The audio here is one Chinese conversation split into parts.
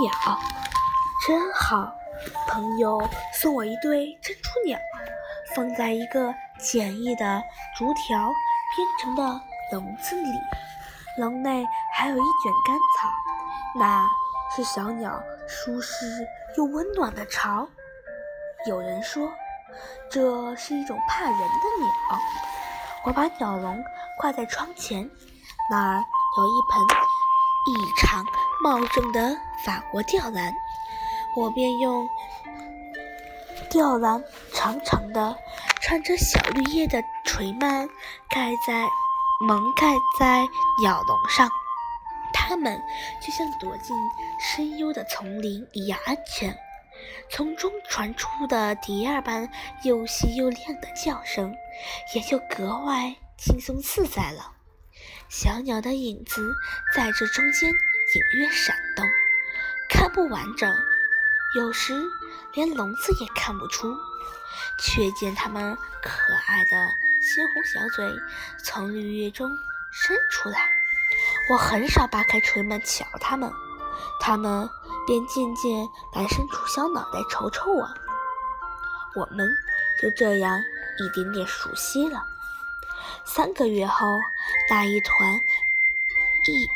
鸟，真好！朋友送我一对珍珠鸟，放在一个简易的竹条编成的笼子里，笼内还有一卷干草，那是小鸟舒适又温暖的巢。有人说，这是一种怕人的鸟。我把鸟笼挂在窗前，那儿有一盆异常茂盛的法国吊兰，我便用吊兰长长的、穿着小绿叶的垂蔓盖在蒙盖在鸟笼上，它们就像躲进深幽的丛林一样安全。从中传出的蝶儿般又细又亮的叫声，也就格外轻松自在了。小鸟的影子在这中间隐约闪动，看不完整，有时连笼子也看不出，却见它们可爱的鲜红小嘴从绿叶中伸出来。我很少扒开垂蔓瞧它们，它们。便渐渐来伸出小脑袋瞅瞅我，我们就这样一点点熟悉了。三个月后，那一团一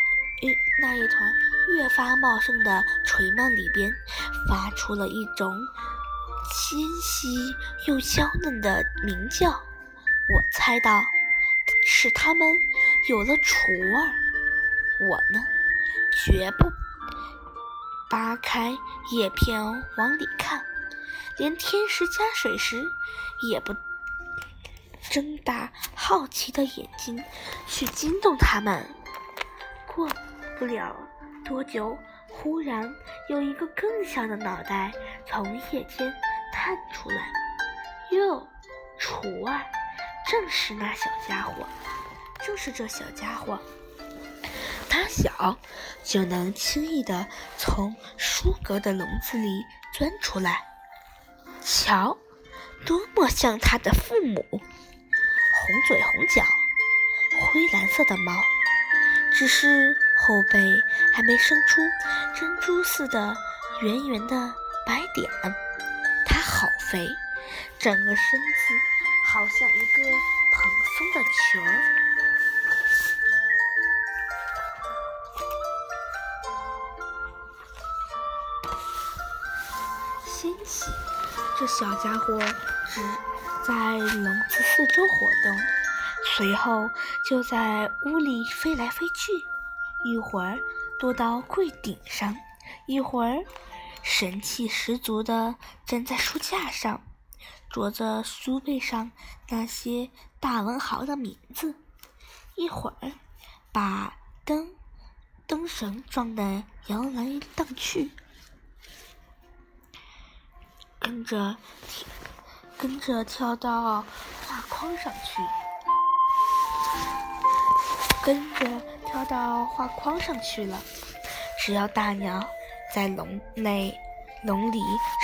那一团越发茂盛的垂蔓里边，发出了一种纤细又娇嫩的鸣叫。我猜到是它们有了雏儿。我呢，绝不。扒开叶片往里看，连天时加水时也不睁大好奇的眼睛去惊动它们。过不了多久，忽然有一个更小的脑袋从叶间探出来。哟，雏儿，正是那小家伙，正是这小家伙。他小，就能轻易地从书阁的笼子里钻出来。瞧，多么像他的父母！红嘴红脚，灰蓝色的毛，只是后背还没生出珍珠似的圆圆的白点。它好肥，整个身子好像一个蓬松的球儿。欣喜，这小家伙只在笼子四周活动，随后就在屋里飞来飞去，一会儿躲到柜顶上，一会儿神气十足地站在书架上，啄着书背上那些大文豪的名字，一会儿把灯灯绳撞得摇来荡去。跟着跳，跟着跳到画框上去，跟着到画框上去了。只要大鸟在笼内笼里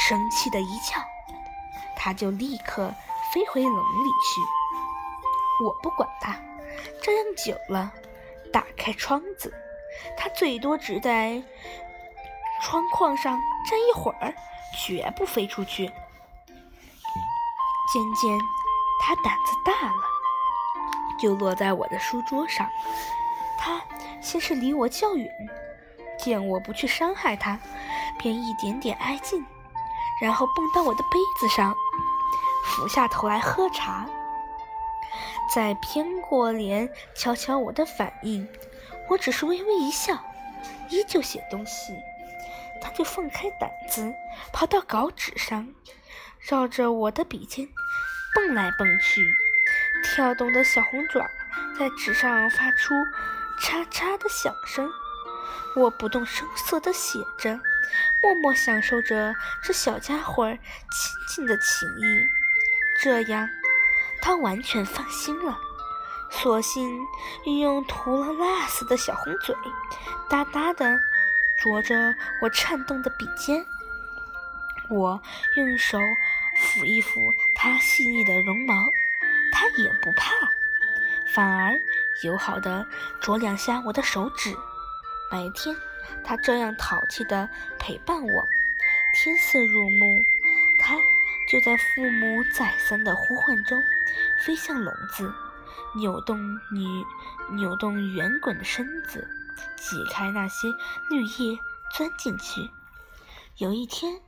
生气的一叫，它就立刻飞回笼里去。我不管它，这样久了，打开窗子，它最多只在窗框上站一会儿。绝不飞出去。渐渐，它胆子大了，就落在我的书桌上。它先是离我较远，见我不去伤害它，便一点点挨近，然后蹦到我的杯子上，俯下头来喝茶。再偏过脸瞧瞧我的反应，我只是微微一笑，依旧写东西。他就放开胆子，跑到稿纸上，绕着我的笔尖蹦来蹦去，跳动的小红爪在纸上发出“嚓嚓”的响声。我不动声色地写着，默默享受着这小家伙亲近的情谊。这样，他完全放心了，索性运用涂了蜡似的小红嘴，哒哒的。啄着我颤动的笔尖，我用手抚一抚它细腻的绒毛，它也不怕，反而友好的啄两下我的手指。白天它这样淘气地陪伴我。天色入暮，它就在父母再三的呼唤中飞向笼子，扭动女扭动圆滚的身子，挤开那些绿叶，钻进去。有一天，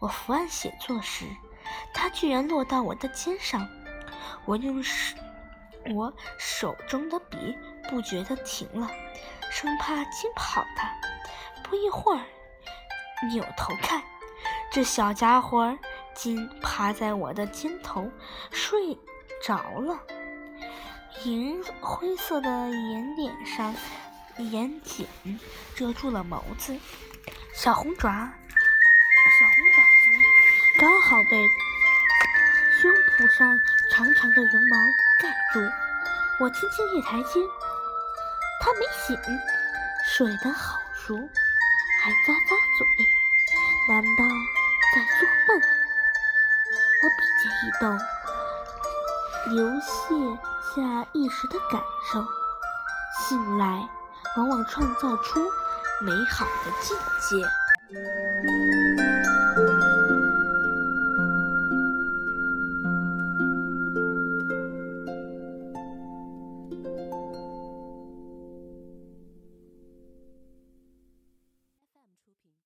我伏案写作时，它居然落到我的肩上。我用手，我手中的笔不觉得停了，生怕惊跑它。不一会儿，扭头看，这小家伙竟趴在我的肩头睡着了，银灰色的眼脸上眼睑遮住了眸子，小红爪，小红爪子刚好被胸脯上长长的绒毛盖住。我轻轻一抬肩，他没醒，睡得好熟。还咂咂嘴，难道在做梦？我笔尖一动，流泻下一时的感受。醒来，往往创造出美好的境界。